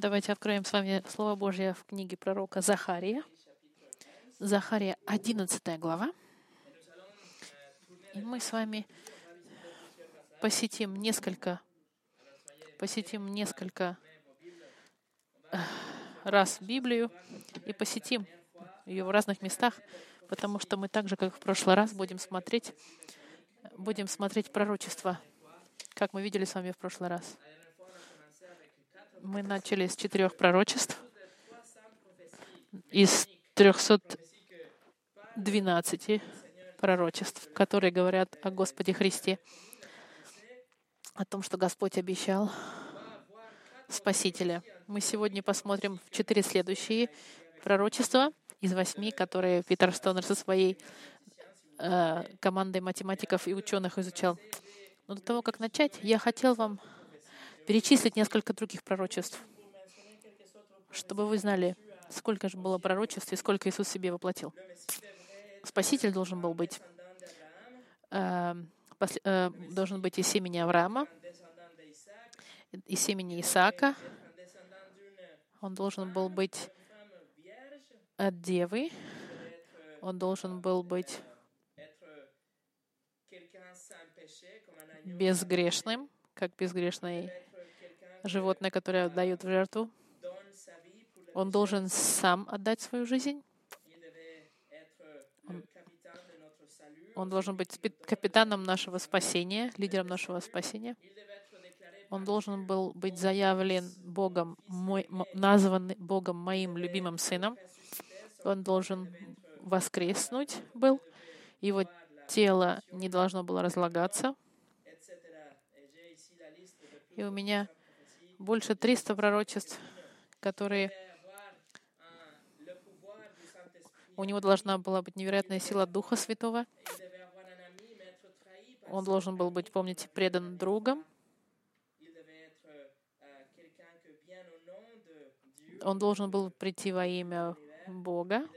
Давайте откроем с вами Слово Божье в книге пророка Захария. Захария, 11 глава. И мы с вами посетим несколько, посетим несколько э, раз Библию и посетим ее в разных местах, потому что мы так же, как в прошлый раз, будем смотреть, будем смотреть пророчество, как мы видели с вами в прошлый раз. Мы начали с четырех пророчеств из 312 пророчеств, которые говорят о Господе Христе, о том, что Господь обещал Спасителя. Мы сегодня посмотрим четыре следующие пророчества из восьми, которые Питер Стонер со своей э, командой математиков и ученых изучал. Но до того, как начать, я хотел вам перечислить несколько других пророчеств, чтобы вы знали, сколько же было пророчеств и сколько Иисус себе воплотил. Спаситель должен был быть, э, э, должен быть из семени Авраама, из семени Исаака. Он должен был быть от девы. Он должен был быть безгрешным, как безгрешный животное, которое отдают в жертву. Он должен сам отдать свою жизнь. Он, должен быть капитаном нашего спасения, лидером нашего спасения. Он должен был быть заявлен Богом, мой, назван Богом моим любимым сыном. Он должен воскреснуть был. Его тело не должно было разлагаться. И у меня больше 300 пророчеств, которые у него должна была быть невероятная сила Духа Святого. Он должен был быть, помните, предан другом. Он должен был прийти во имя Бога.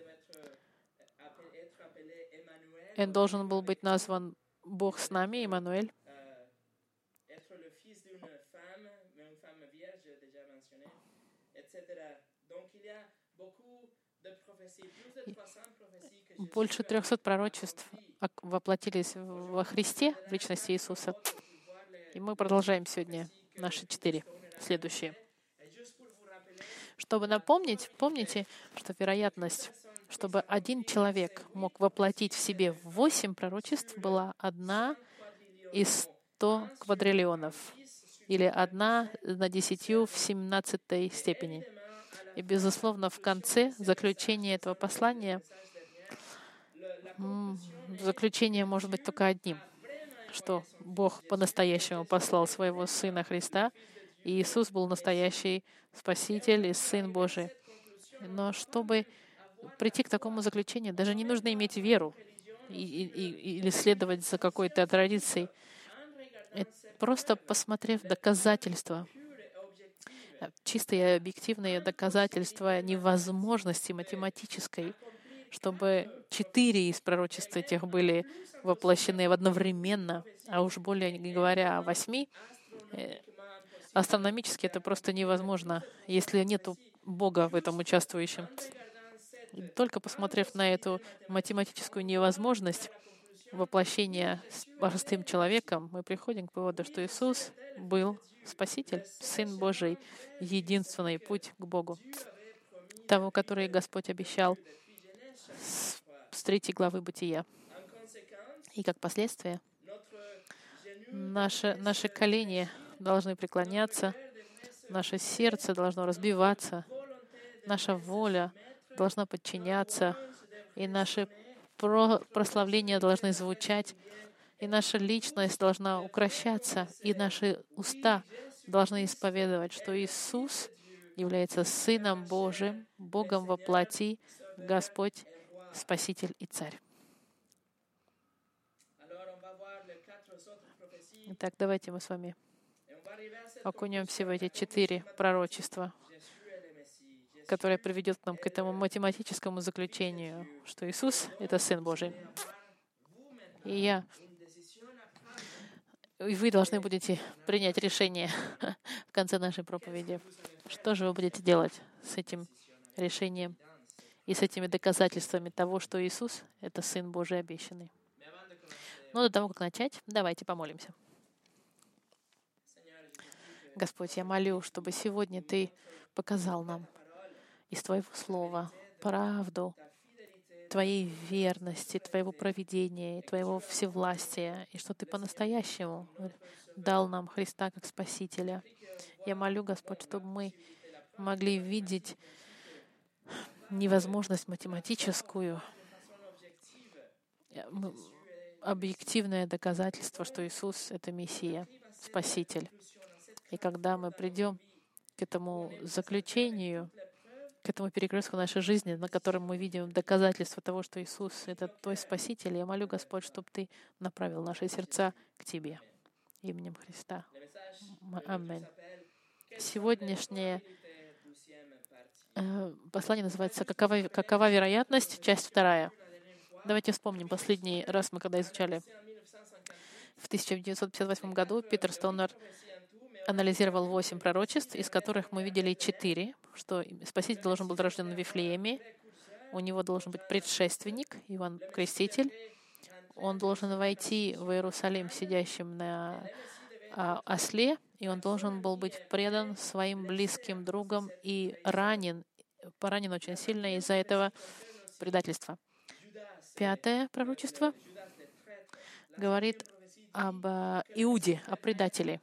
Он должен был быть назван Бог с нами, Иммануэль. Больше 300 пророчеств воплотились во Христе, в личности Иисуса. И мы продолжаем сегодня наши четыре следующие. Чтобы напомнить, помните, что вероятность, чтобы один человек мог воплотить в себе восемь пророчеств, была одна из сто квадриллионов, или одна на десятью в семнадцатой степени. И, безусловно, в конце заключения этого послания заключение может быть только одним, что Бог по-настоящему послал своего Сына Христа, и Иисус был настоящий Спаситель и Сын Божий. Но чтобы прийти к такому заключению, даже не нужно иметь веру и, и, или следовать за какой-то традицией. Просто посмотрев доказательства чистые объективные доказательства невозможности математической, чтобы четыре из пророчеств этих были воплощены одновременно, а уж более не говоря о восьми, э, астрономически это просто невозможно, если нет Бога в этом участвующем. только посмотрев на эту математическую невозможность воплощения с простым человеком, мы приходим к выводу, что Иисус был Спаситель, Сын Божий, единственный путь к Богу, того, который Господь обещал с третьей главы Бытия. И как последствие, наше, наши колени должны преклоняться, наше сердце должно разбиваться, наша воля должна подчиняться, и наши прославления должны звучать и наша личность должна укращаться, и наши уста должны исповедовать, что Иисус является Сыном Божьим, Богом во плоти, Господь, Спаситель и Царь. Итак, давайте мы с вами окунемся в эти четыре пророчества, которые приведет нам к этому математическому заключению, что Иисус — это Сын Божий. И я И вы должны будете принять решение в конце нашей проповеди. Что же вы будете делать с этим решением и с этими доказательствами того, что Иисус — это Сын Божий обещанный? Но до того, как начать, давайте помолимся. Господь, я молю, чтобы сегодня Ты показал нам из Твоего Слова правду Твоей верности, Твоего проведения, Твоего всевластия, и что Ты по-настоящему дал нам Христа как Спасителя. Я молю, Господь, чтобы мы могли видеть невозможность математическую, объективное доказательство, что Иисус — это Мессия, Спаситель. И когда мы придем к этому заключению, к этому перекрестку нашей жизни, на котором мы видим доказательство того, что Иисус — это Твой Спаситель, я молю, Господь, чтобы Ты направил наши сердца к Тебе. Именем Христа. Аминь. Сегодняшнее э, послание называется «Какова, «Какова вероятность?» Часть вторая. Давайте вспомним последний раз, мы когда изучали в 1958 году, Питер Стоунер анализировал восемь пророчеств, из которых мы видели четыре, что Спаситель должен был рожден в Вифлееме, у него должен быть предшественник, Иван Креститель, он должен войти в Иерусалим сидящим на а, осле, и он должен был быть предан своим близким другом и ранен, поранен очень сильно из-за этого предательства. Пятое пророчество говорит об э, Иуде, о предателе.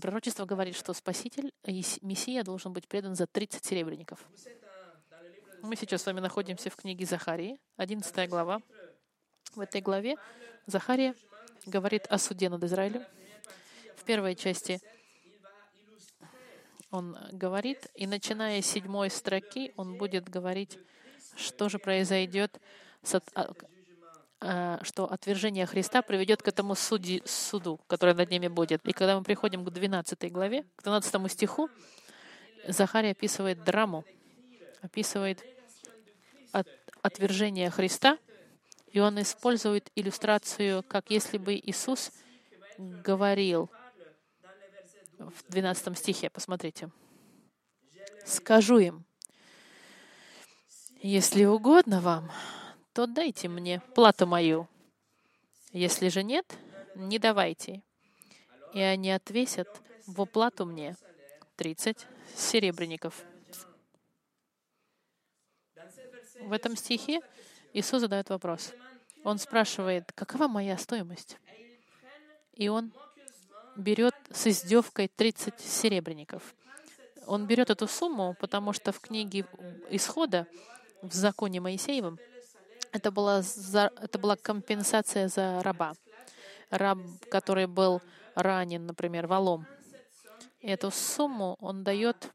Пророчество говорит, что Спаситель, Мессия должен быть предан за 30 серебряников. Мы сейчас с вами находимся в книге Захарии, 11 глава. В этой главе Захария говорит о суде над Израилем. В первой части он говорит, и начиная с седьмой строки, он будет говорить что же произойдет, а, а, что отвержение Христа приведет к этому суди, суду, который над ними будет. И когда мы приходим к 12 главе, к 12 стиху, Захарий описывает драму, описывает от, отвержение Христа, и он использует иллюстрацию, как если бы Иисус говорил в 12 стихе, посмотрите. «Скажу им, если угодно вам, то дайте мне плату мою. Если же нет, не давайте. И они отвесят в уплату мне 30 серебряников. В этом стихе Иисус задает вопрос. Он спрашивает, какова моя стоимость? И он берет с издевкой 30 серебряников. Он берет эту сумму, потому что в книге Исхода в законе Моисеевом, это была, за, это была компенсация за раба. Раб, который был ранен, например, валом. И эту сумму он дает,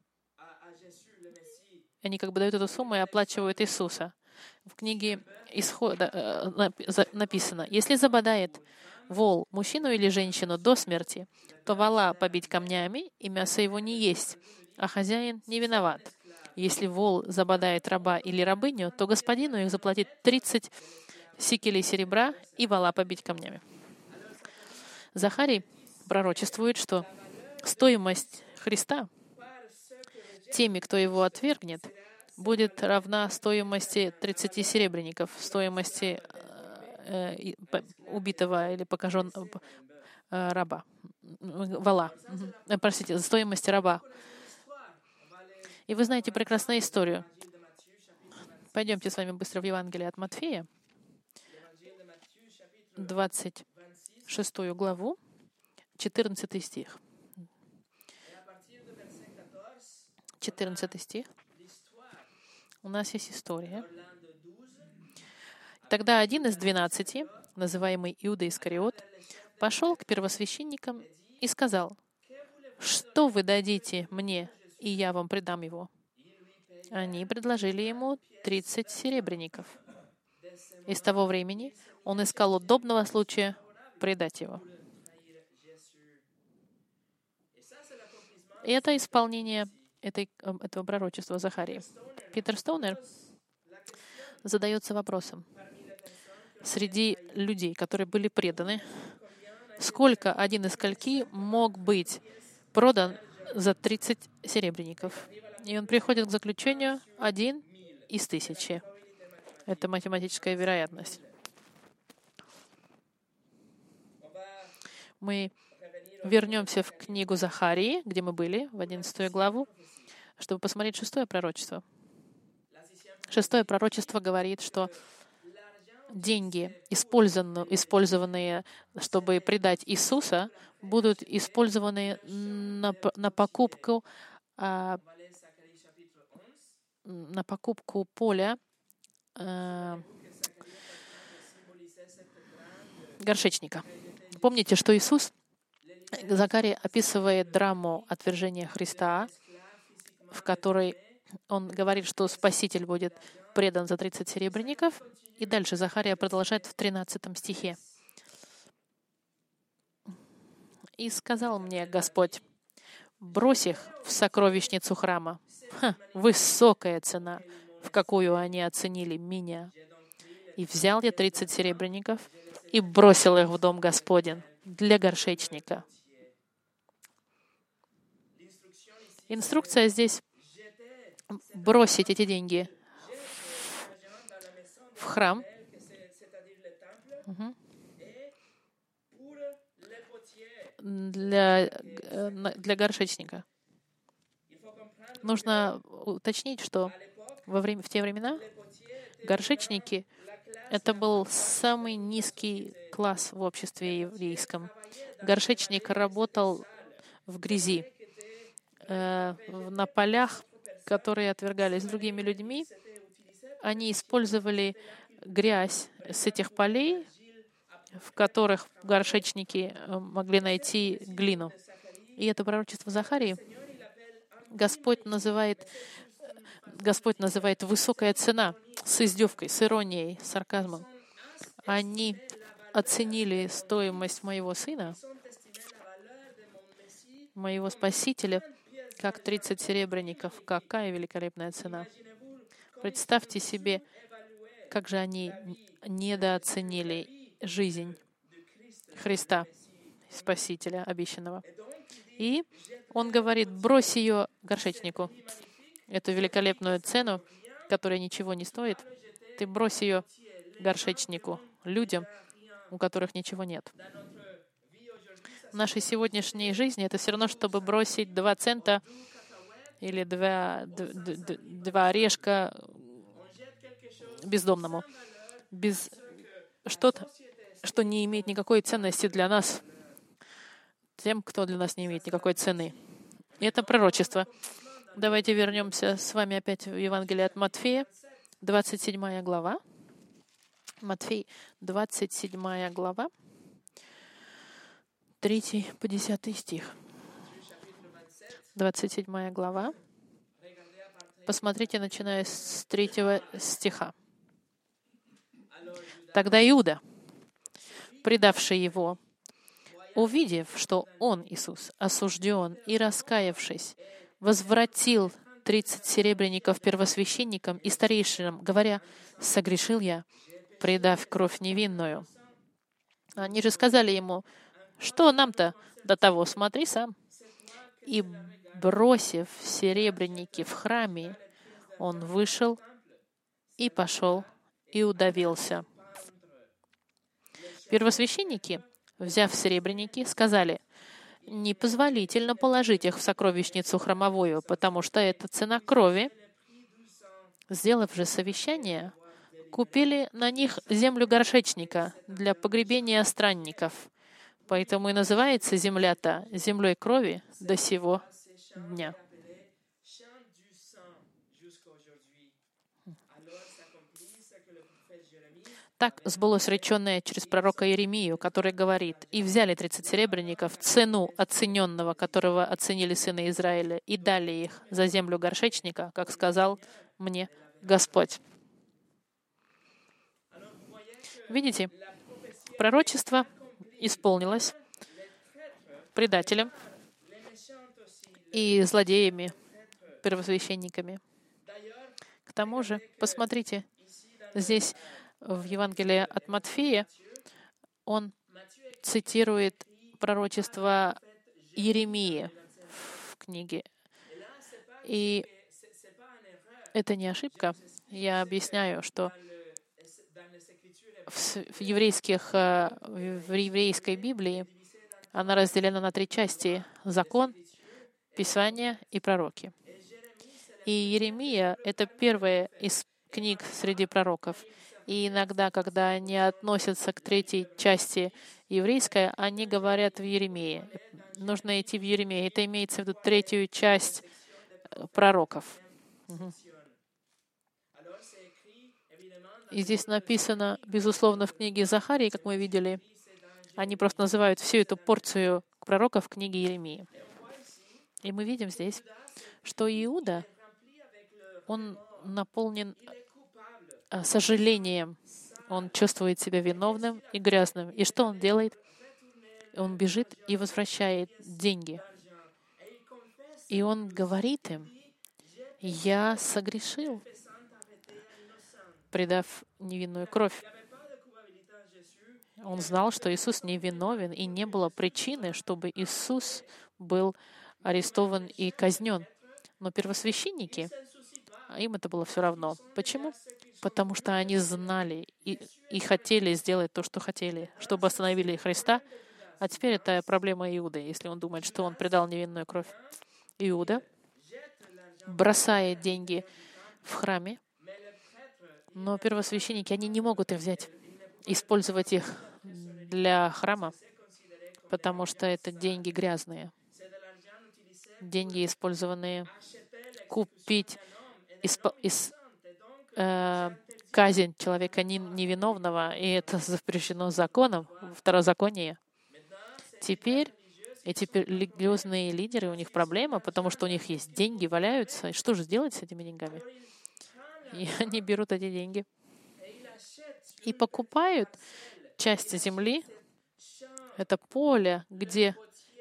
они как бы дают эту сумму и оплачивают Иисуса. В книге Исхода э, написано, если забодает вол мужчину или женщину до смерти, то вала побить камнями, и мясо его не есть, а хозяин не виноват. Если вол забодает раба или рабыню, то господину их заплатит 30 сикелей серебра и вала побить камнями. Захарий пророчествует, что стоимость Христа теми, кто его отвергнет, будет равна стоимости 30 серебряников, стоимости э, э, убитого или покаженного э, раба, вала, простите, стоимости раба, и вы знаете прекрасную историю. Пойдемте с вами быстро в Евангелие от Матфея, 26 главу, 14 стих. 14 стих. У нас есть история. Тогда один из двенадцати, называемый Иуда Искариот, пошел к первосвященникам и сказал, «Что вы дадите мне и я вам предам его. Они предложили ему 30 серебряников. И с того времени он искал удобного случая предать его. И это исполнение этой, эм, этого пророчества Захарии. Питер Стоунер задается вопросом, среди людей, которые были преданы, сколько один из скольки мог быть продан за 30 серебряников. И он приходит к заключению один из тысячи. Это математическая вероятность. Мы вернемся в книгу Захарии, где мы были, в 11 главу, чтобы посмотреть шестое пророчество. Шестое пророчество говорит, что деньги, использованные, чтобы предать Иисуса, будут использованы на, на покупку а, на покупку поля а, горшечника. Помните, что Иисус, Закарий описывает драму отвержения Христа, в которой он говорит, что Спаситель будет предан за 30 серебряников. И дальше Захария продолжает в 13 стихе. «И сказал мне Господь, брось их в сокровищницу храма. Ха, высокая цена, в какую они оценили меня. И взял я 30 серебряников и бросил их в дом Господен для горшечника». Инструкция здесь бросить эти деньги в храм. Для, э, для горшечника. Нужно уточнить, что во время, в те времена горшечники — это был самый низкий класс в обществе еврейском. Горшечник работал в грязи, э, на полях, которые отвергались другими людьми, они использовали грязь с этих полей, в которых горшечники э, могли найти глину. И это пророчество Захарии Господь называет, Господь называет высокая цена с издевкой, с иронией, с сарказмом. Они оценили стоимость моего сына, моего Спасителя, как 30 серебряников. Какая великолепная цена. Представьте себе, как же они недооценили жизнь Христа, Спасителя обещанного. И он говорит, брось ее горшечнику, эту великолепную цену, которая ничего не стоит, ты брось ее горшечнику, людям, у которых ничего нет. В нашей сегодняшней жизни это все равно, чтобы бросить два цента или два, два орешка бездомному, без что-то, что не имеет никакой ценности для нас, тем, кто для нас не имеет никакой цены. И это пророчество. Давайте вернемся с вами опять в Евангелие от Матфея, 27 глава. Матфей, 27 глава, 3 по 10 стих. 27 глава. Посмотрите, начиная с 3 стиха. Тогда Иуда, предавший его, увидев, что он, Иисус, осужден и раскаявшись, возвратил тридцать серебряников первосвященникам и старейшинам, говоря, «Согрешил я, предав кровь невинную». Они же сказали ему, «Что нам-то до того? Смотри сам». И, бросив серебряники в храме, он вышел и пошел и удавился. Первосвященники, взяв серебряники, сказали, «Непозволительно положить их в сокровищницу храмовую, потому что это цена крови». Сделав же совещание, купили на них землю горшечника для погребения странников. Поэтому и называется земля-то землей крови до сего дня. Так сбылось реченное через пророка Иеремию, который говорит, «И взяли тридцать серебряников, цену оцененного, которого оценили сыны Израиля, и дали их за землю горшечника, как сказал мне Господь». Видите, пророчество исполнилось предателем и злодеями, первосвященниками. К тому же, посмотрите, здесь в Евангелии от Матфея он цитирует пророчество Еремии в книге. И это не ошибка. Я объясняю, что в еврейских, э, в еврейской Библии она разделена на три части — закон, Писание и пророки. И Еремия — это первая из книг среди пророков. И иногда, когда они относятся к третьей части еврейской, они говорят в Еремии. Нужно идти в Еремии. Это имеется в виду третью часть э, пророков. И здесь написано, безусловно, в книге Захарии, как мы видели, они просто называют всю эту порцию пророков в книге Еремии. И мы видим здесь, что Иуда, он наполнен э, сожалением. Он чувствует себя виновным и грязным. И что он делает? Он бежит и возвращает деньги. И он говорит им, я согрешил, предав невинную кровь. Он знал, что Иисус невиновен, и не было причины, чтобы Иисус был арестован и казнен. Но первосвященники, им это было все равно. Почему? Потому что они знали и, и хотели сделать то, что хотели, чтобы остановили Христа. А теперь это проблема Иуды, если он думает, что он предал невинную кровь. Иуда бросает деньги в храме, но первосвященники, они не могут их взять, использовать их для храма, потому что это деньги грязные. Деньги, использованные купить исп, из, э, казнь человека невиновного, и это запрещено законом, второзаконие. Теперь эти религиозные лидеры, у них проблема, потому что у них есть деньги, валяются. И что же сделать с этими деньгами? И они берут эти деньги и покупают часть земли. Это поле, где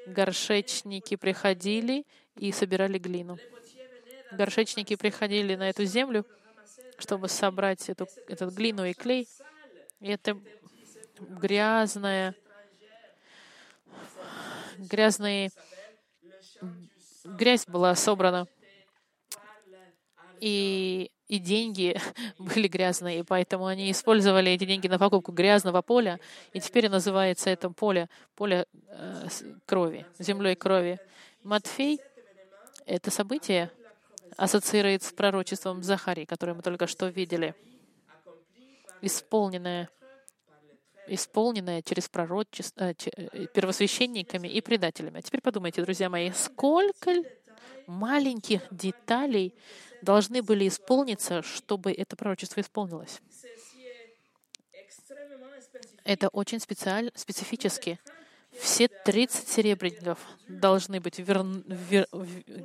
горшечники приходили и собирали глину. Горшечники приходили на эту землю, чтобы собрать эту, этот глину и клей. И это грязная, грязные, грязь была собрана. И и деньги были грязные, и поэтому они использовали эти деньги на покупку грязного поля, и теперь называется это поле поле э, крови, землей крови. Матфей это событие ассоциирует с пророчеством Захарии, которое мы только что видели, исполненное исполненное через пророчество, э, э, первосвященниками и предателями. А теперь подумайте, друзья мои, сколько маленьких деталей должны были исполниться, чтобы это пророчество исполнилось. Это очень специаль, специфически. Все 30 серебряников должны быть вер, вер,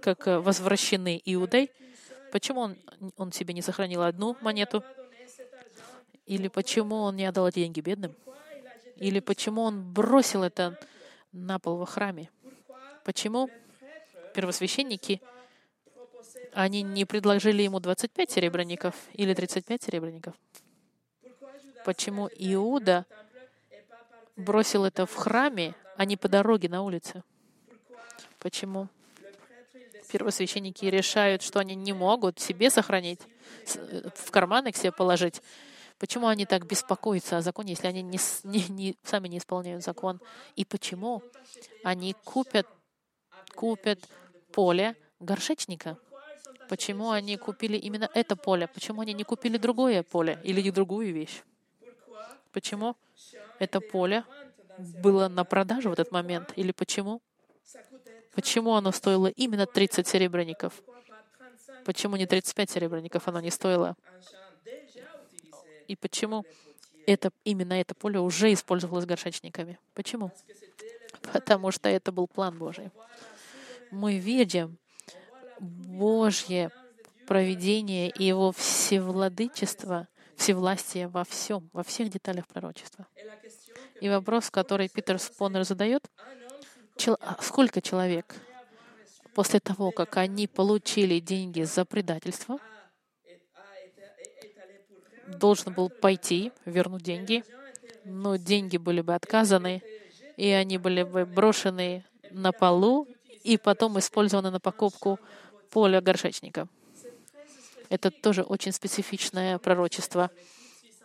как возвращены Иудой. Почему он, он себе не сохранил одну монету? Или почему он не отдал деньги бедным? Или почему он бросил это на пол во храме? Почему первосвященники они не предложили ему 25 серебряников или 35 серебряников? Почему Иуда бросил это в храме, а не по дороге на улице? Почему первосвященники решают, что они не могут себе сохранить, в карманы к себе положить? Почему они так беспокоятся о законе, если они не, не, не, сами не исполняют закон? И почему они купят, купят поле горшечника? Почему они купили именно это поле? Почему они не купили другое поле или другую вещь? Почему это поле было на продажу в этот момент? Или почему? Почему оно стоило именно 30 серебряников? Почему не 35 серебряников оно не стоило? И почему это, именно это поле уже использовалось горшечниками? Почему? Потому что это был план Божий. Мы видим, Божье проведение и Его всевладычество, всевластие во всем, во всех деталях пророчества. И вопрос, который Питер Спонер задает, а сколько человек после того, как они получили деньги за предательство, должен был пойти, вернуть деньги, но деньги были бы отказаны, и они были бы брошены на полу и потом использованы на покупку поля горшечника. Это тоже очень специфичное пророчество.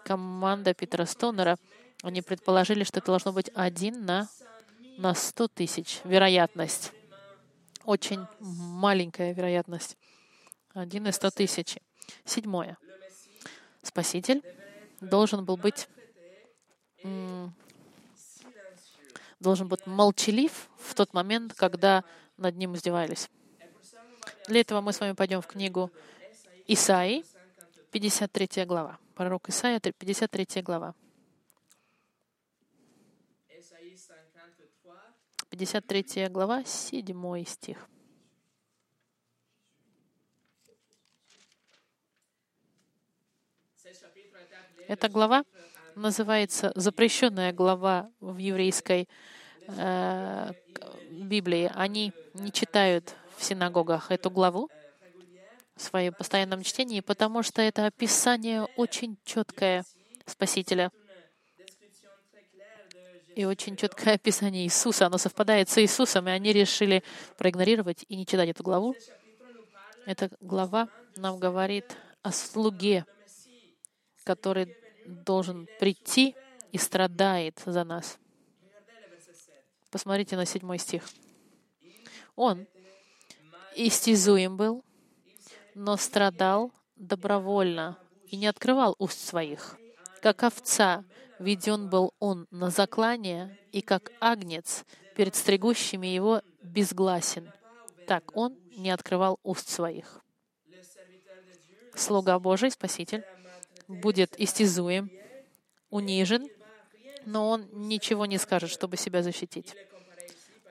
Команда Питера Стонера, они предположили, что это должно быть один на, на 100 тысяч. Вероятность. Очень маленькая вероятность. Один из 100 тысяч. Седьмое. Спаситель должен был быть должен быть молчалив в тот момент, когда над ним издевались. Для этого мы с вами пойдем в книгу Исаи, 53 глава. Пророк Исаия, 53 глава. 53 глава, 7 стих. Эта глава называется запрещенная глава в еврейской э, Библии. Они не читают в синагогах эту главу в своем постоянном чтении, потому что это описание очень четкое Спасителя и очень четкое описание Иисуса. Оно совпадает с Иисусом, и они решили проигнорировать и не читать эту главу. Эта глава нам говорит о слуге, который должен прийти и страдает за нас. Посмотрите на седьмой стих. Он истязуем был, но страдал добровольно и не открывал уст своих. Как овца веден был он на заклание, и как агнец перед стригущими его безгласен. Так он не открывал уст своих. Слуга Божий, Спаситель, будет истязуем, унижен, но он ничего не скажет, чтобы себя защитить.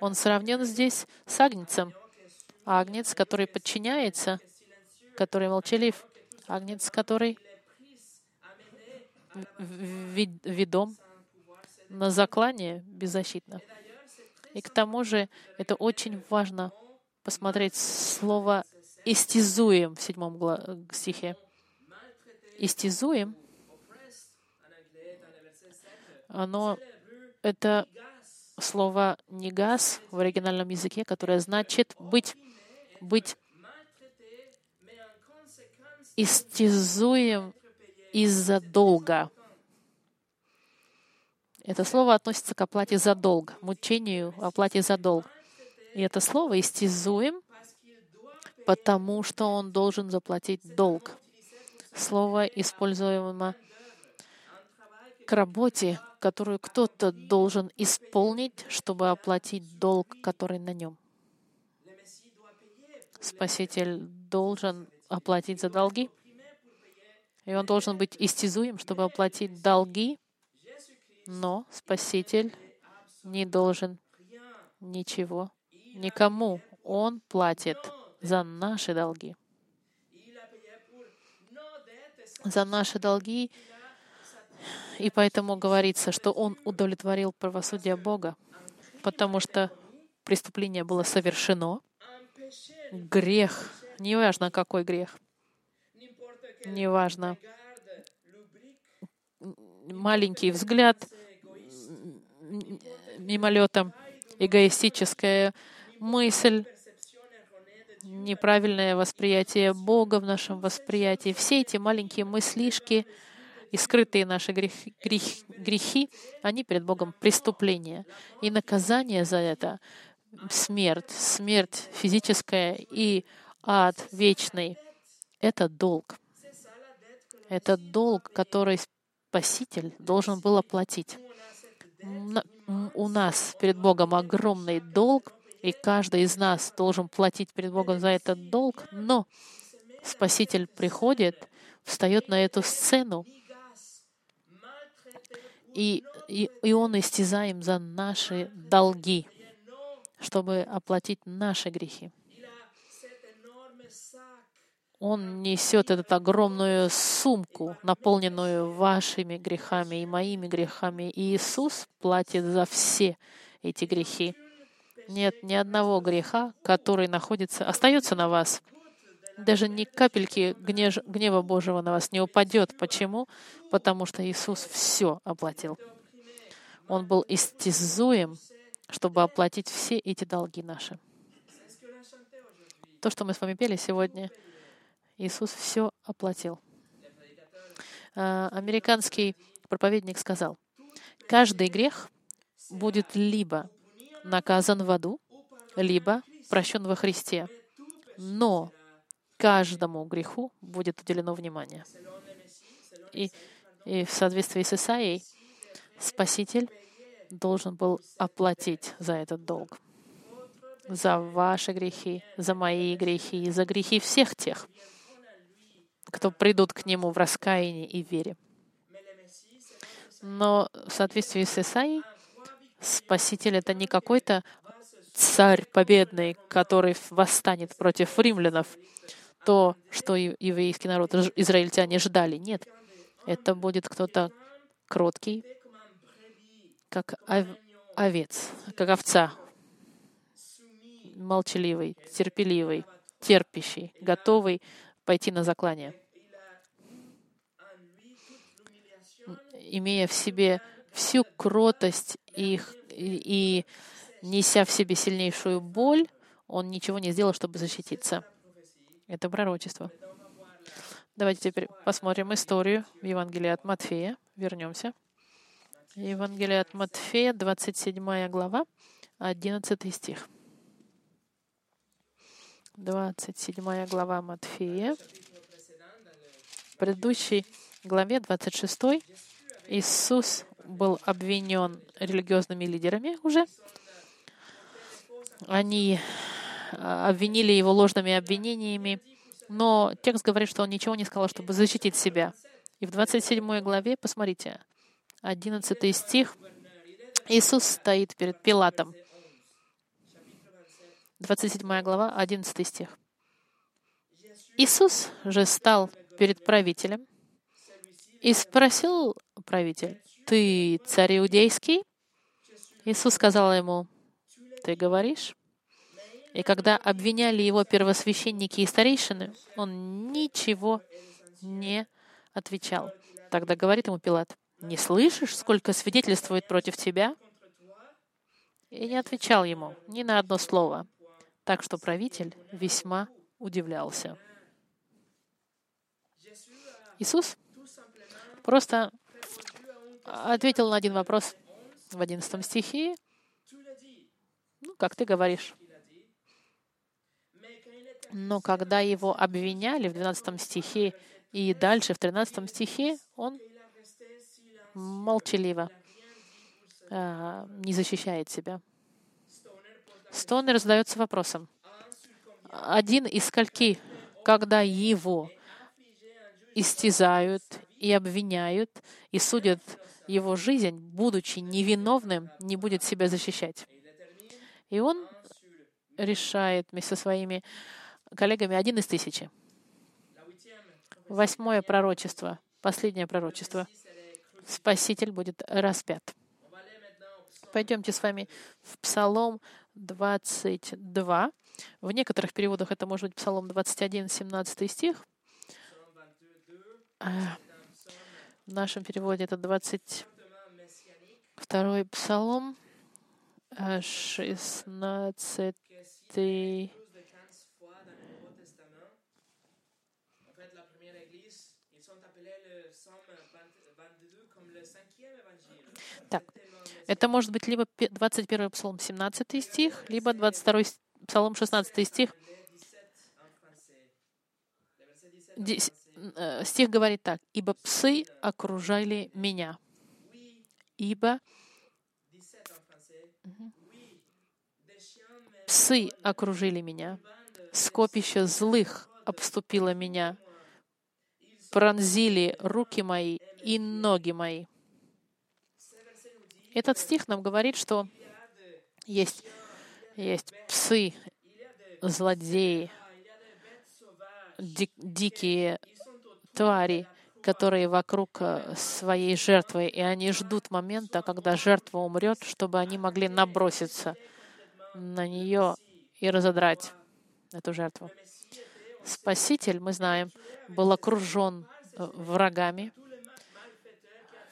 Он сравнен здесь с агнцем. Агнец, который подчиняется, который молчалив. Агнец, который ведом на заклание беззащитно. И к тому же это очень важно посмотреть слово «истязуем» в седьмом стихе истязуем, оно это слово «негас» в оригинальном языке, которое значит «быть», «быть истязуем из-за долга». Это слово относится к оплате за долг, мучению, оплате за долг. И это слово «истязуем», потому что он должен заплатить долг слово используемо работе, которую кто-то должен исполнить, чтобы оплатить долг, который на нем. Спаситель должен оплатить за долги, и он должен быть истязуем, чтобы оплатить долги, но Спаситель не должен ничего никому. Он платит за наши долги за наши долги, и поэтому говорится, что Он удовлетворил правосудие Бога, потому что преступление было совершено, грех, неважно какой грех, неважно, маленький взгляд, мимолетом, эгоистическая мысль, неправильное восприятие Бога в нашем восприятии. Все эти маленькие мыслишки и скрытые наши грехи, грех, грехи, они перед Богом преступления. И наказание за это — смерть, смерть физическая и ад вечный — это долг. Это долг, который Спаситель должен был оплатить. У нас перед Богом огромный долг, и каждый из нас должен платить перед Богом за этот долг, но Спаситель приходит, встает на эту сцену, и, и, и Он истязаем за наши долги, чтобы оплатить наши грехи. Он несет эту огромную сумку, наполненную вашими грехами и моими грехами. И Иисус платит за все эти грехи. Нет ни одного греха, который находится, остается на вас. Даже ни капельки гнева Божьего на вас не упадет. Почему? Потому что Иисус все оплатил. Он был истязуем, чтобы оплатить все эти долги наши. То, что мы с вами пели сегодня, Иисус все оплатил. А, американский проповедник сказал, каждый грех будет либо наказан в аду, либо прощен во Христе. Но каждому греху будет уделено внимание. И, и в соответствии с Исаией Спаситель должен был оплатить за этот долг. За ваши грехи, за мои грехи, за грехи всех тех, кто придут к Нему в раскаянии и вере. Но в соответствии с Исаией, Спаситель — это не какой-то царь победный, который восстанет против римлянов, то, что еврейский народ, израильтяне ждали. Нет, это будет кто-то кроткий, как овец, как овца, молчаливый, терпеливый, терпящий, готовый пойти на заклание, имея в себе всю кротость и, и неся в себе сильнейшую боль, он ничего не сделал, чтобы защититься. Это пророчество. Давайте теперь посмотрим историю в Евангелии от Матфея. Вернемся. Евангелие от Матфея, 27 глава, 11 стих. 27 глава Матфея. В предыдущей главе, 26, Иисус был обвинен религиозными лидерами уже. Они обвинили его ложными обвинениями, но текст говорит, что он ничего не сказал, чтобы защитить себя. И в 27 главе, посмотрите, 11 стих. Иисус стоит перед Пилатом. 27 глава, 11 стих. Иисус же стал перед правителем и спросил правитель, «Ты царь иудейский?» Иисус сказал ему, «Ты говоришь?» И когда обвиняли его первосвященники и старейшины, он ничего не отвечал. Тогда говорит ему Пилат, не слышишь, сколько свидетельствует против тебя? И не отвечал ему ни на одно слово. Так что правитель весьма удивлялся. Иисус просто ответил на один вопрос в 11 стихе. Ну, как ты говоришь. Но когда его обвиняли в 12 стихе и дальше в 13 стихе, он молчаливо, а, не защищает себя. Стонер задается вопросом. Один из скольки, когда его истязают и обвиняют, и судят его жизнь, будучи невиновным, не будет себя защищать. И он решает вместе со своими коллегами один из тысячи. Восьмое пророчество, последнее пророчество. Спаситель будет распят. Пойдемте с вами в Псалом 22. В некоторых переводах это может быть Псалом 21, 17 стих. А, в нашем переводе это 22 Псалом, 16 Так, это может быть либо 21 Псалом 17 стих, либо 22 Псалом 16 стих. Э, стих говорит так. «Ибо псы окружали меня». Ибо псы окружили меня, скопище злых обступило меня, пронзили руки мои и ноги мои. Этот стих нам говорит, что есть, есть псы, злодеи, дик, дикие твари, которые вокруг э, своей жертвы, и они ждут момента, когда жертва умрет, чтобы они могли наброситься на нее и разодрать эту жертву. Спаситель, мы знаем, был окружен э, врагами,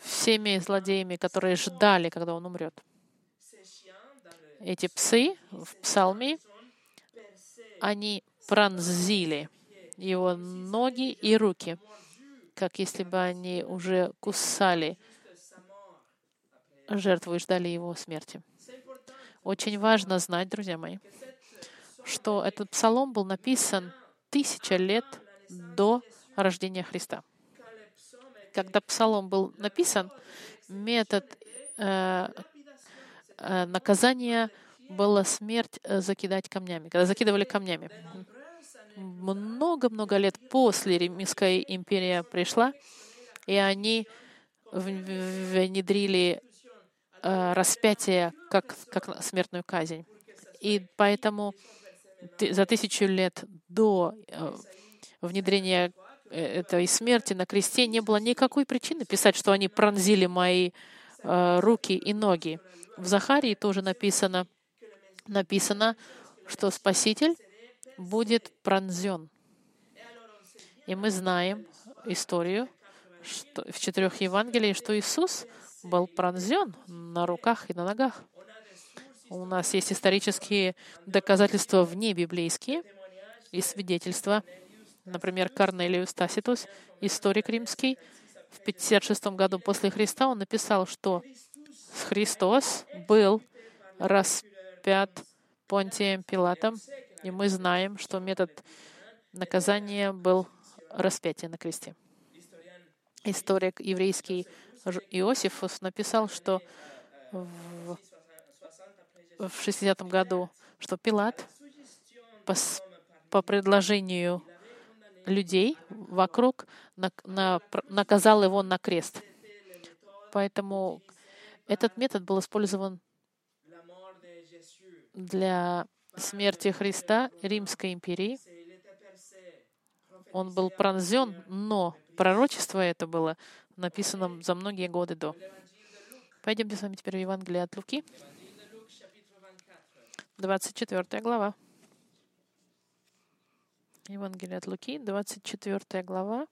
всеми злодеями, которые ждали, когда он умрет. Эти псы в псалме, они пронзили его ноги и руки, как если бы они уже кусали жертву и ждали его смерти. Очень важно знать, друзья мои, что этот псалом был написан тысяча лет до рождения Христа. Когда псалом был написан, метод э, э, наказания была смерть э, закидать камнями, когда закидывали камнями. Много-много лет после Римская империя пришла, и они внедрили э, распятие как, как смертную казнь. И поэтому за тысячу лет до э, внедрения этой смерти на кресте не было никакой причины писать, что они пронзили мои э, руки и ноги. В Захарии тоже написано, написано, что Спаситель будет пронзен. И мы знаем историю что, в четырех Евангелиях, что Иисус был пронзен на руках и на ногах. У нас есть исторические доказательства вне библейские и свидетельства. Например, Корнелиус Таситус, историк римский, в 56 году после Христа он написал, что Христос был распят Понтием Пилатом, и мы знаем, что метод наказания был распятие на кресте. Историк еврейский Иосифус написал, что в в 60 году, что Пилат по, по предложению людей вокруг на, на, наказал его на крест. Поэтому этот метод был использован для смерти Христа Римской империи. Он был пронзен, но пророчество это было написано за многие годы до. Пойдемте с вами теперь в Евангелие от Луки. 24 глава. Евангелие от Луки, 24 глава,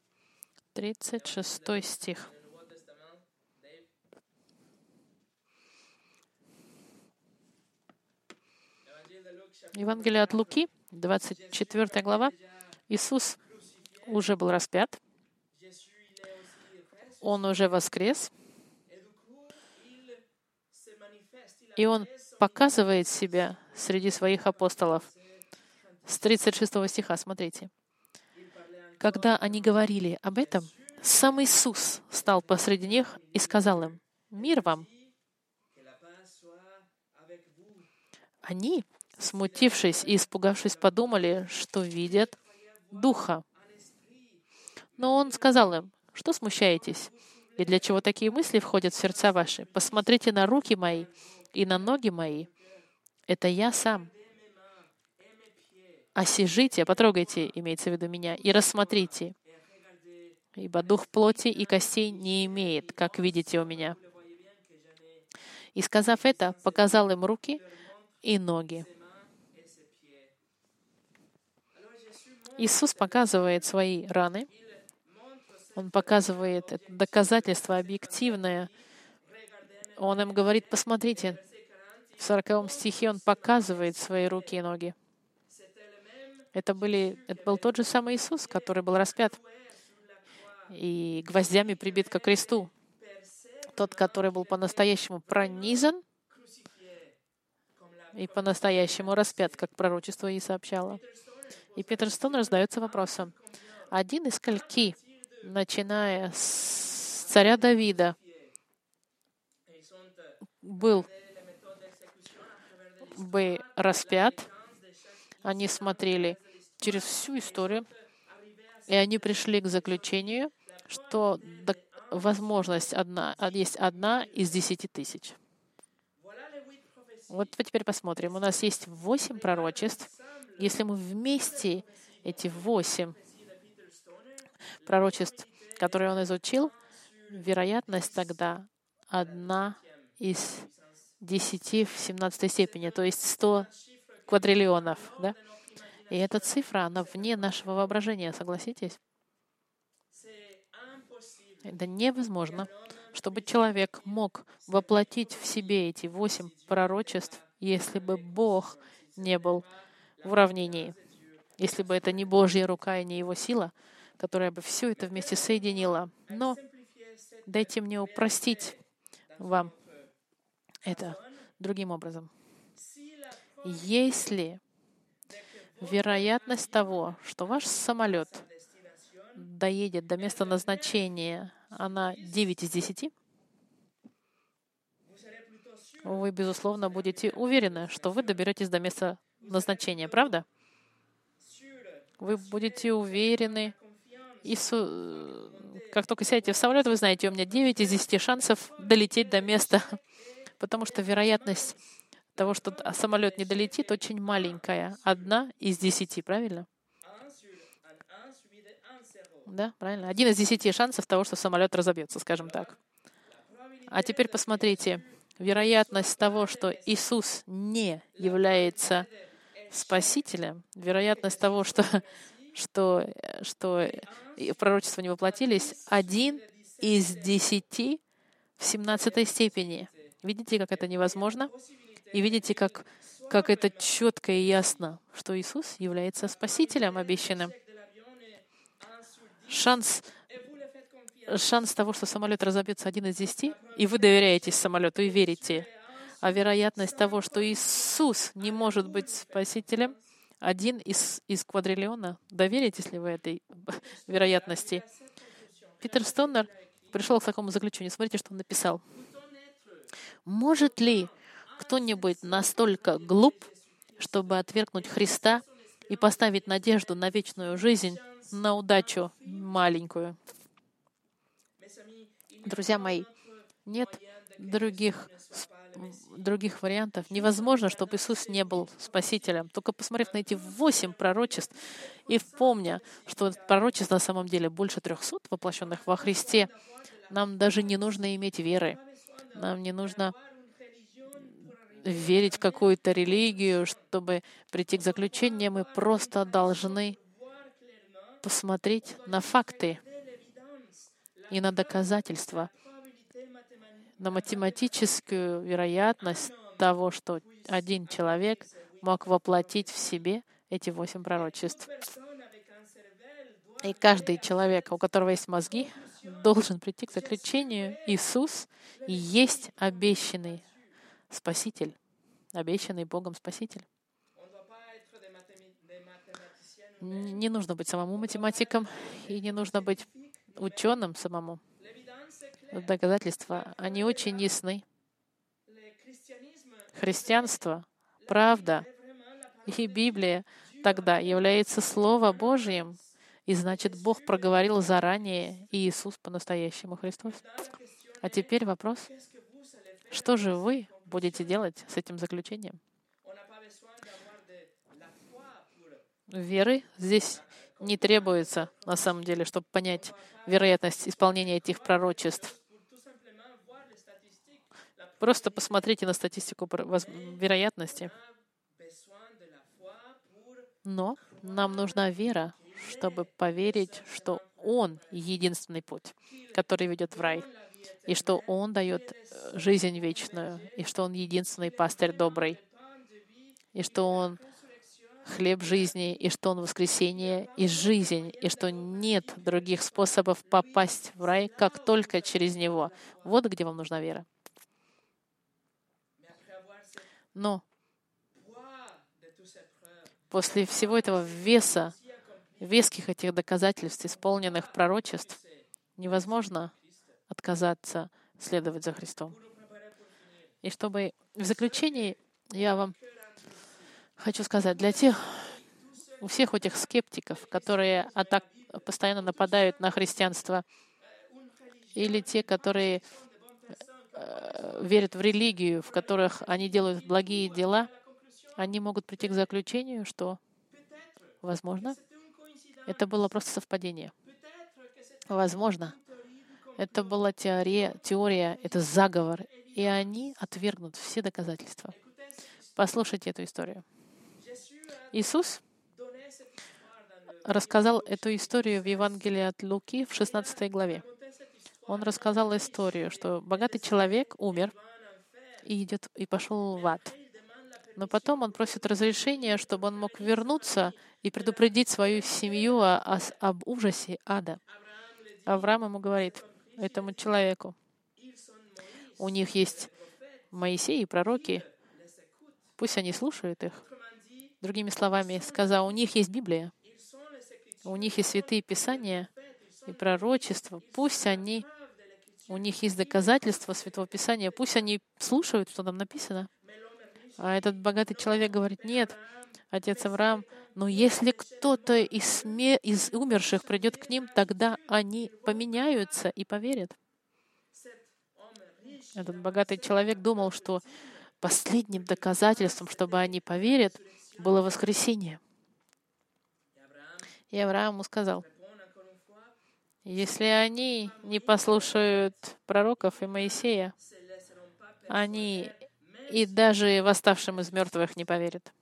36 стих. Евангелие от Луки, 24 глава. Иисус уже был распят. Он уже воскрес. И Он показывает себя среди своих апостолов. С 36 стиха, смотрите. Когда они говорили об этом, сам Иисус стал посреди них и сказал им, «Мир вам!» Они, смутившись и испугавшись, подумали, что видят Духа. Но Он сказал им, «Что смущаетесь? И для чего такие мысли входят в сердца ваши? Посмотрите на руки мои и на ноги мои. Это я сам. Осижите, потрогайте, имеется в виду меня, и рассмотрите. Ибо дух плоти и костей не имеет, как видите у меня. И сказав это, показал им руки и ноги. Иисус показывает свои раны. Он показывает доказательство объективное. Он им говорит, посмотрите, в 40 стихе он показывает свои руки и ноги. Это, были, это был тот же самый Иисус, который был распят и гвоздями прибит к кресту. Тот, который был по-настоящему пронизан и по-настоящему распят, как пророчество и сообщало. И Петр Стон раздается вопросом. Один из скольки, начиная с царя Давида, был бы распят. Они смотрели через всю историю, и они пришли к заключению, что возможность одна, есть одна из десяти тысяч. Вот теперь посмотрим. У нас есть восемь пророчеств. Если мы вместе эти восемь пророчеств, которые он изучил, вероятность тогда одна из 10 в 17 степени, то есть 100 квадриллионов. Да? И эта цифра, она вне нашего воображения, согласитесь? Это невозможно, чтобы человек мог воплотить в себе эти восемь пророчеств, если бы Бог не был в уравнении, если бы это не Божья рука и не Его сила, которая бы все это вместе соединила. Но дайте мне упростить вам это другим образом. Если вероятность того, что ваш самолет доедет до места назначения, она 9 из 10, вы, безусловно, будете уверены, что вы доберетесь до места назначения, правда? Вы будете уверены, и су... как только сядете в самолет, вы знаете, у меня 9 из 10 шансов долететь до места, потому что вероятность того, что самолет не долетит, очень маленькая. Одна из десяти, правильно? Да, правильно. Один из десяти шансов того, что самолет разобьется, скажем так. А теперь посмотрите. Вероятность того, что Иисус не является Спасителем, вероятность того, что, что, что пророчества не воплотились, один из десяти в семнадцатой степени. Видите, как это невозможно? И видите, как, как это четко и ясно, что Иисус является Спасителем обещанным шанс, шанс того, что самолет разобьется один из десяти, и вы доверяетесь самолету и верите, а вероятность того, что Иисус не может быть спасителем, один из, из квадриллиона. Доверитесь ли вы этой вероятности? Питер Стоннер пришел к такому заключению. Смотрите, что он написал. Может ли кто-нибудь настолько глуп, чтобы отвергнуть Христа и поставить надежду на вечную жизнь на удачу маленькую. Друзья мои, нет других, других вариантов. Невозможно, чтобы Иисус не был Спасителем. Только посмотрев на эти восемь пророчеств и помня, что пророчеств на самом деле больше трехсот воплощенных во Христе, нам даже не нужно иметь веры. Нам не нужно верить в какую-то религию, чтобы прийти к заключению. Мы просто должны посмотреть на факты и на доказательства, на математическую вероятность того, что один человек мог воплотить в себе эти восемь пророчеств. И каждый человек, у которого есть мозги, должен прийти к заключению, Иисус есть обещанный Спаситель, обещанный Богом Спаситель. Не нужно быть самому математиком и не нужно быть ученым самому. Доказательства, они очень ясны. Христианство, правда и Библия тогда является Слово Божьим, и значит, Бог проговорил заранее, и Иисус по-настоящему Христос. А теперь вопрос, что же вы будете делать с этим заключением? веры здесь не требуется, на самом деле, чтобы понять вероятность исполнения этих пророчеств. Просто посмотрите на статистику вероятности. Но нам нужна вера, чтобы поверить, что Он — единственный путь, который ведет в рай, и что Он дает э, жизнь вечную, и что Он единственный пастырь добрый, и что Он хлеб жизни, и что Он воскресение и жизнь, и что нет других способов попасть в рай, как только через Него. Вот где вам нужна вера. Но после всего этого веса, веских этих доказательств, исполненных пророчеств, невозможно отказаться следовать за Христом. И чтобы в заключении я вам хочу сказать, для тех, у всех этих скептиков, которые атак, постоянно нападают на христианство, или те, которые э, верят в религию, в которых они делают благие дела, они могут прийти к заключению, что, возможно, это было просто совпадение. Возможно, это была теория, теория, это заговор, и они отвергнут все доказательства. Послушайте эту историю. Иисус рассказал эту историю в Евангелии от Луки в 16 главе. Он рассказал историю, что богатый человек умер и идет и пошел в ад. Но потом он просит разрешения, чтобы он мог вернуться и предупредить свою семью о, о, об ужасе ада. Авраам ему говорит, этому человеку, у них есть Моисей и пророки, пусть они слушают их. Другими словами, сказал, у них есть Библия, у них есть святые писания и пророчества, пусть они, у них есть доказательства Святого Писания, пусть они слушают, что там написано. А этот богатый человек говорит, нет, отец Авраам, но если кто-то из, сме... из умерших придет к ним, тогда они поменяются и поверят. Этот богатый человек думал, что последним доказательством, чтобы они поверят, было воскресение. И Авраам ему сказал, если они не послушают пророков и Моисея, они и даже восставшим из мертвых не поверят.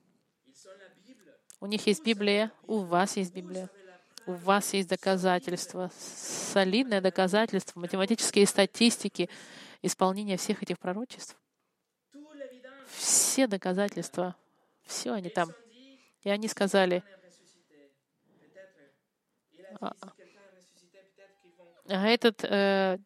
У них есть Библия, у вас есть Библия, у вас есть доказательства, солидное доказательство, математические статистики, исполнения всех этих пророчеств. Все доказательства, все они там. И они сказали, а, этот э,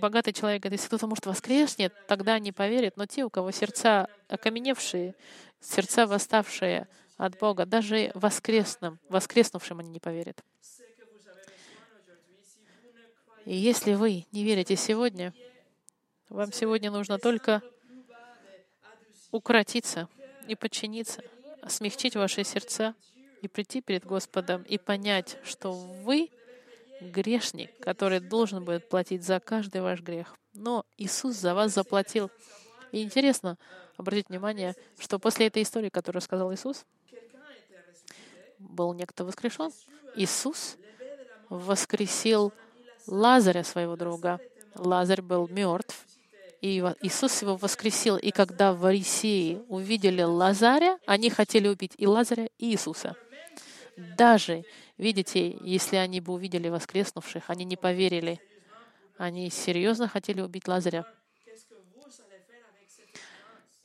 богатый человек если кто-то может воскреснет, тогда они поверят. Но те, у кого сердца окаменевшие, сердца восставшие от Бога, даже воскресным, воскреснувшим они не поверят. И если вы не верите сегодня, вам сегодня нужно только укротиться и подчиниться, смягчить ваши сердца и прийти перед Господом и понять, что вы грешник, который должен будет платить за каждый ваш грех. Но Иисус за вас заплатил. И интересно обратить внимание, что после этой истории, которую сказал Иисус, был некто воскрешен. Иисус воскресил Лазаря, своего друга. Лазарь был мертв, и Иисус его воскресил. И когда варисеи увидели Лазаря, они хотели убить и Лазаря, и Иисуса. Даже, видите, если они бы увидели воскреснувших, они не поверили. Они серьезно хотели убить Лазаря.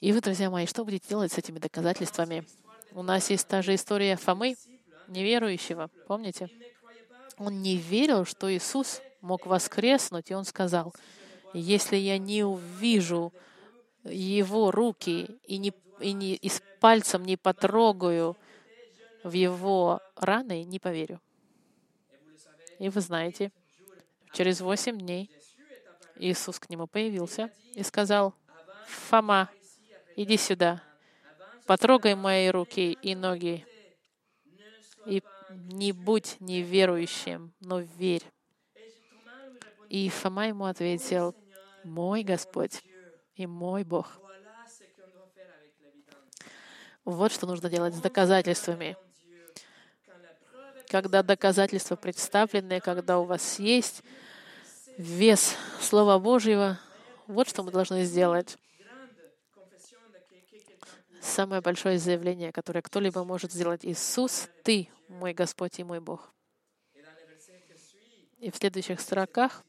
И вы, друзья мои, что будете делать с этими доказательствами? У нас есть та же история Фомы, неверующего, помните? Он не верил, что Иисус мог воскреснуть, и он сказал, если я не увижу его руки и, не, и, не, и с пальцем не потрогаю в его раны, не поверю. И вы знаете, через восемь дней Иисус к нему появился и сказал, «Фома, иди сюда, потрогай мои руки и ноги, и не будь неверующим, но верь». И Фома ему ответил, «Мой Господь и мой Бог». Вот что нужно делать с доказательствами. Когда доказательства представлены, когда у вас есть вес Слова Божьего, вот что мы должны сделать. Самое большое заявление, которое кто-либо может сделать. Иисус, Ты мой Господь и мой Бог. И в следующих строках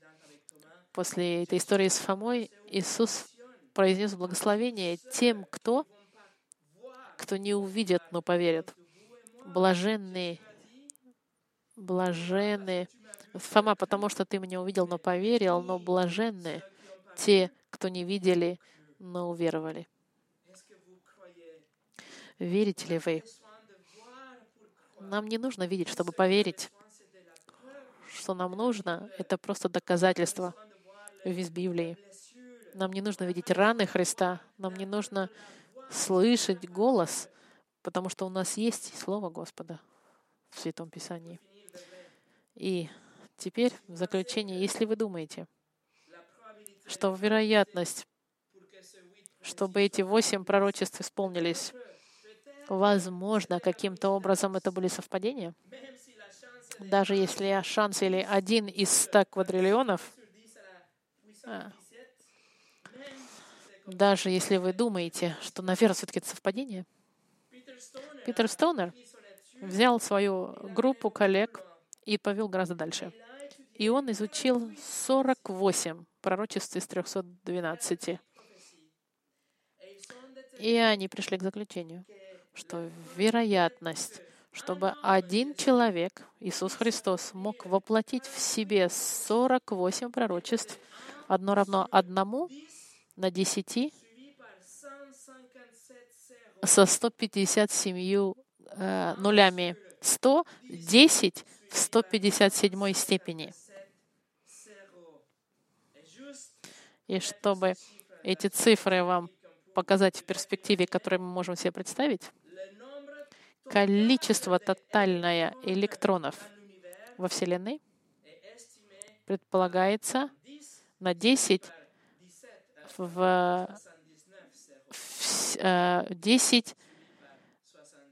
после этой истории с Фомой Иисус произнес благословение тем, кто, кто не увидит, но поверит. Блаженные, блаженные. Фома, потому что ты меня увидел, но поверил, но блаженные те, кто не видели, но уверовали. Верите ли вы? Нам не нужно видеть, чтобы поверить. Что нам нужно, это просто доказательство — из Библии. Нам не нужно видеть раны Христа, нам не нужно слышать голос, потому что у нас есть Слово Господа в Святом Писании. И теперь, в заключение, если вы думаете, что вероятность, чтобы эти восемь пророчеств исполнились, возможно, каким-то образом это были совпадения, даже если шанс или один из ста квадриллионов, а. Даже если вы думаете, что, наверное, все-таки это совпадение. Питер Стоунер, взял свою группу коллег и повел гораздо дальше. И он изучил 48 пророчеств из 312. И они пришли к заключению, что вероятность, чтобы один человек, Иисус Христос, мог воплотить в себе 48 пророчеств, одно равно одному на десяти со 157 э, нулями. 110 в 157 степени. И чтобы эти цифры вам показать в перспективе, которую мы можем себе представить, количество тотальное электронов во Вселенной предполагается на 10 в, в 10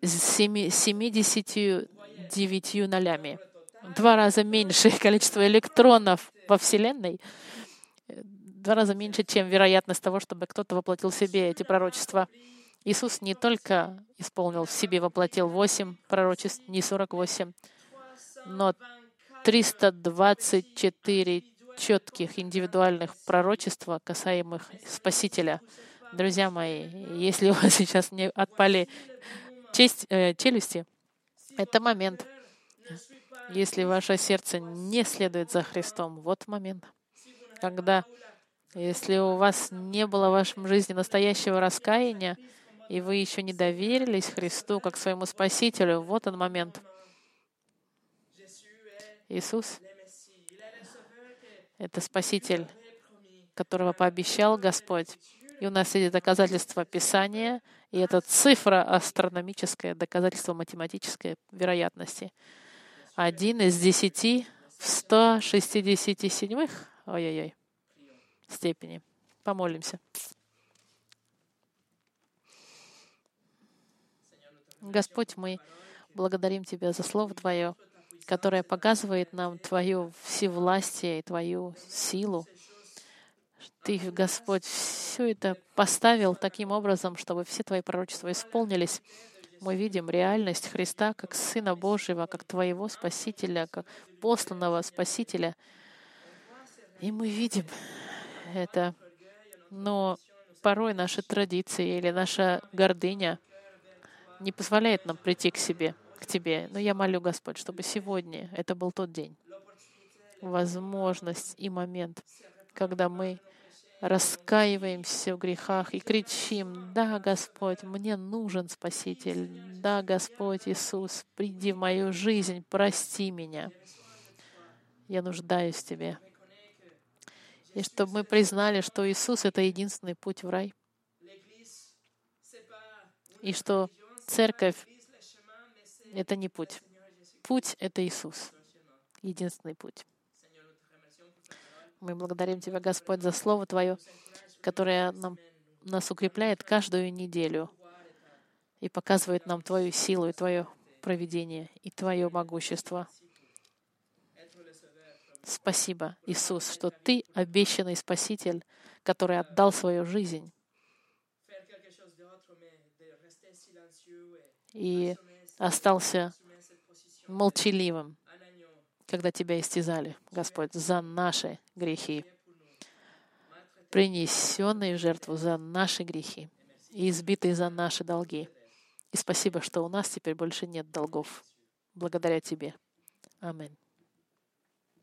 79 нолями. Два раза меньше количество электронов во Вселенной — два раза меньше, чем вероятность того, чтобы кто-то воплотил в себе эти пророчества. Иисус не только исполнил в себе, воплотил 8 пророчеств, не 48, но 324 четких индивидуальных пророчества, касаемых Спасителя. Друзья мои, если у вас сейчас не отпали честь, э, челюсти, это момент. Если ваше сердце не следует за Христом, вот момент, когда если у вас не было в вашем жизни настоящего раскаяния, и вы еще не доверились Христу как своему Спасителю, вот он момент. Иисус — это Спаситель, которого пообещал Господь. И у нас есть доказательство Писания, и это цифра астрономическая, доказательство математической вероятности. Один из десяти в 167. Ой-ой-ой степени. Помолимся. Господь, мы благодарим Тебя за Слово Твое, которое показывает нам Твою всевластие и Твою силу. Ты, Господь, все это поставил таким образом, чтобы все Твои пророчества исполнились. Мы видим реальность Христа как Сына Божьего, как Твоего Спасителя, как посланного Спасителя. И мы видим это, но порой наши традиции или наша гордыня не позволяет нам прийти к себе, к Тебе. Но я молю, Господь, чтобы сегодня это был тот день, возможность и момент, когда мы раскаиваемся в грехах и кричим, «Да, Господь, мне нужен Спаситель! Да, Господь Иисус, приди в мою жизнь, прости меня! Я нуждаюсь в Тебе!» И чтобы мы признали, что Иисус — это единственный путь в рай. И что церковь — это не путь. Путь — это Иисус. Единственный путь. Мы благодарим Тебя, Господь, за Слово Твое, которое нам, нас укрепляет каждую неделю и показывает нам Твою силу и Твое проведение и Твое могущество. Спасибо, Иисус, что Ты обещанный Спаситель, который отдал свою жизнь и остался молчаливым, когда Тебя истязали, Господь, за наши грехи, принесенные в жертву за наши грехи и избитые за наши долги. И спасибо, что у нас теперь больше нет долгов. Благодаря Тебе. Аминь.